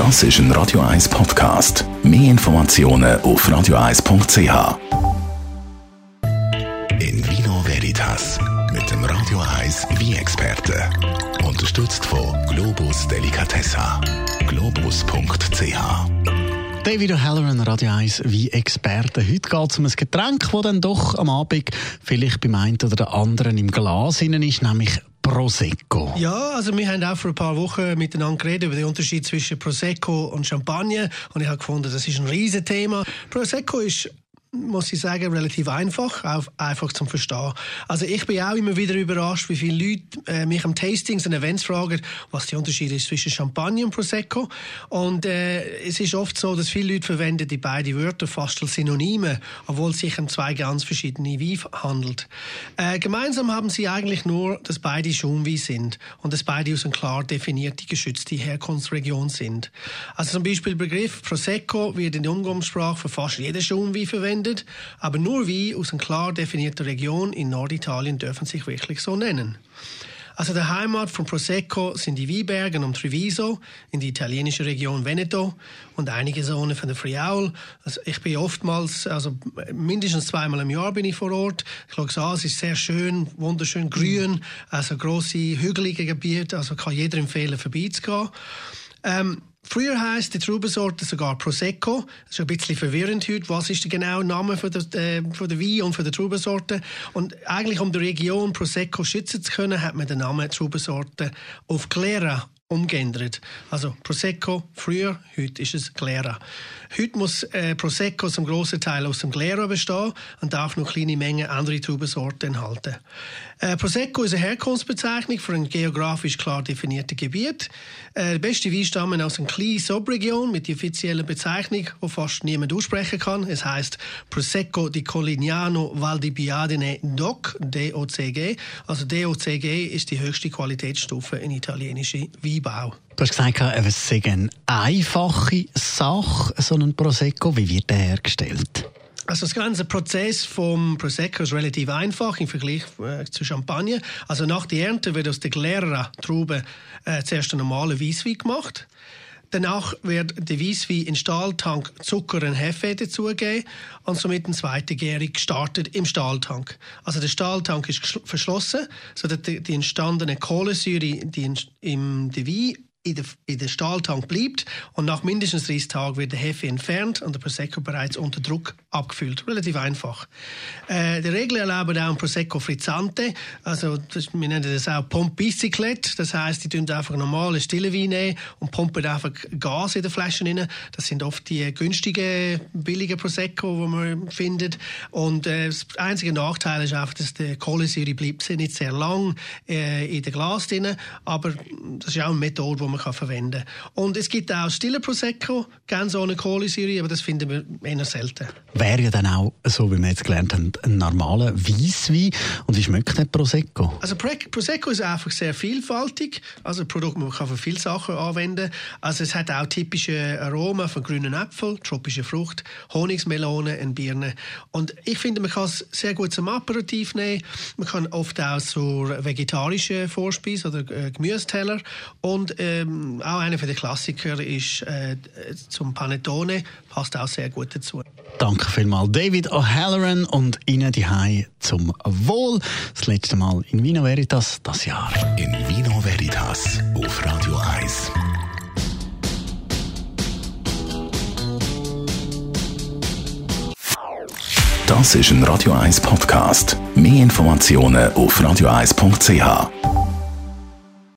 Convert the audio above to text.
Das ist ein Radio 1 Podcast. Mehr Informationen auf radio1.ch. In Vino Veritas mit dem Radio 1 wie experte Unterstützt von Globus Delicatessa. Globus.ch David O'Halloran, Radio 1 wie Experte. Heute geht es um ein Getränk, das dann doch am Abend vielleicht beim einen oder anderen im Glas ist, nämlich Prosecco. Ja, also wir haben auch vor ein paar Wochen miteinander geredet über den Unterschied zwischen Prosecco und Champagner und ich habe gefunden, das ist ein riesen Thema. Prosecco ist muss ich sagen, relativ einfach, auch einfach zum Verstehen. Also ich bin auch immer wieder überrascht, wie viele Leute äh, mich am Tastings und Events fragen, was der Unterschied ist zwischen Champagner und Prosecco. Und äh, es ist oft so, dass viele Leute verwenden die beiden Wörter fast als Synonyme, obwohl es sich um zwei ganz verschiedene Wein handelt. Äh, gemeinsam haben sie eigentlich nur, dass beide Schaumwein sind und dass beide aus einer klar definierten, geschützten Herkunftsregion sind. Also zum Beispiel der Begriff Prosecco wird in der Umgangssprache für fast jeden Schaumwein verwendet verwendet, aber nur Wein aus einer klar definierten Region in Norditalien dürfen sich wirklich so nennen. Also der Heimat von Prosecco sind die Weinberge um Treviso in die italienische Region Veneto und einige Zonen von der Friaul. Also ich bin oftmals, also mindestens zweimal im Jahr bin ich vor Ort. Ich schaue an, es ist sehr schön, wunderschön grün, also große hügelige Gebiete, also kann jeder empfehlen, vorbeizugehen. Ähm, Früher heisst die Traubensorte sogar Prosecco. Das ist ein bisschen verwirrend heute. Was ist der genaue Name von der, äh, von der Wein und von der Traubensorte? Und eigentlich, um die Region Prosecco schützen zu können, hat man den Namen Traubensorte auf Glera umgeändert. Also Prosecco früher, heute ist es Glera. Heute muss äh, Prosecco zum grossen Teil aus dem Glera bestehen und darf nur kleine Mengen andere Traubensorten enthalten. Äh, Prosecco ist eine Herkunftsbezeichnung für ein geografisch klar definiertes Gebiet. Äh, die besten Weine stammen aus einer kleinen Subregion mit der offiziellen Bezeichnung, die fast niemand aussprechen kann. Es heißt Prosecco di Colignano Val di Biadene DOC, DOCG. Also DOCG ist die höchste Qualitätsstufe in italienischen Weinbau. Du hast gesagt, es sei eine einfache Sache, so ein Prosecco. Wie wird der hergestellt? Also das ganze Prozess vom Prosecco ist relativ einfach im Vergleich äh, zu Champagner. Also nach der Ernte wird aus der Glera-Traube äh, zuerst ein normaler Weißwein gemacht. Danach wird der Weißwein in Stahltank Zucker und Hefe dazugeben und somit eine zweite Gärung gestartet im Stahltank. Also der Stahltank ist verschlossen, sodass die, die entstandene Kohlensäure die im Wein in der, in der Stahltank bleibt und nach mindestens 30 Tagen wird der Hefe entfernt und der Prosecco bereits unter Druck abgefüllt. Relativ einfach. Äh, die Regeln erlauben auch ein Prosecco Frizzante, also das, wir nennen das auch Pompbiciclette, das heißt, die tun einfach normale stille Wein und pumpen einfach Gas in die Flaschen rein. Das sind oft die günstigen, billigen Prosecco, die man findet. Und äh, das einzige Nachteil ist einfach, dass die Kohlensäure bleibt nicht sehr lang äh, in dem Glas drin, aber das ist auch eine Methode, man kann verwenden kann. Und es gibt auch stille Prosecco, ganz ohne Kohlensäure, aber das finden wir eher selten. Wäre ja dann auch, so wie wir jetzt gelernt haben, ein normaler Weisswein. Und wie schmeckt der Prosecco? Also Prosecco ist einfach sehr vielfältig. Also ein Produkt, man kann für viele Sachen anwenden. Also es hat auch typische Aromen von grünen Äpfeln, tropische Frucht, Honigsmelone und Birnen. Und ich finde, man kann es sehr gut zum Aperitif nehmen. Man kann oft auch zur vegetarischen Vorspeise oder äh, Gemüseteller und äh, ähm, auch einer der Klassiker ist äh, zum Panettone, passt auch sehr gut dazu. Danke vielmals, David O'Halloran und Ihnen die Hai zum Wohl. Das letzte Mal in Vino Veritas das Jahr. In Vino Veritas auf Radio 1. Das ist ein Radio 1 Podcast. Mehr Informationen auf radio1.ch.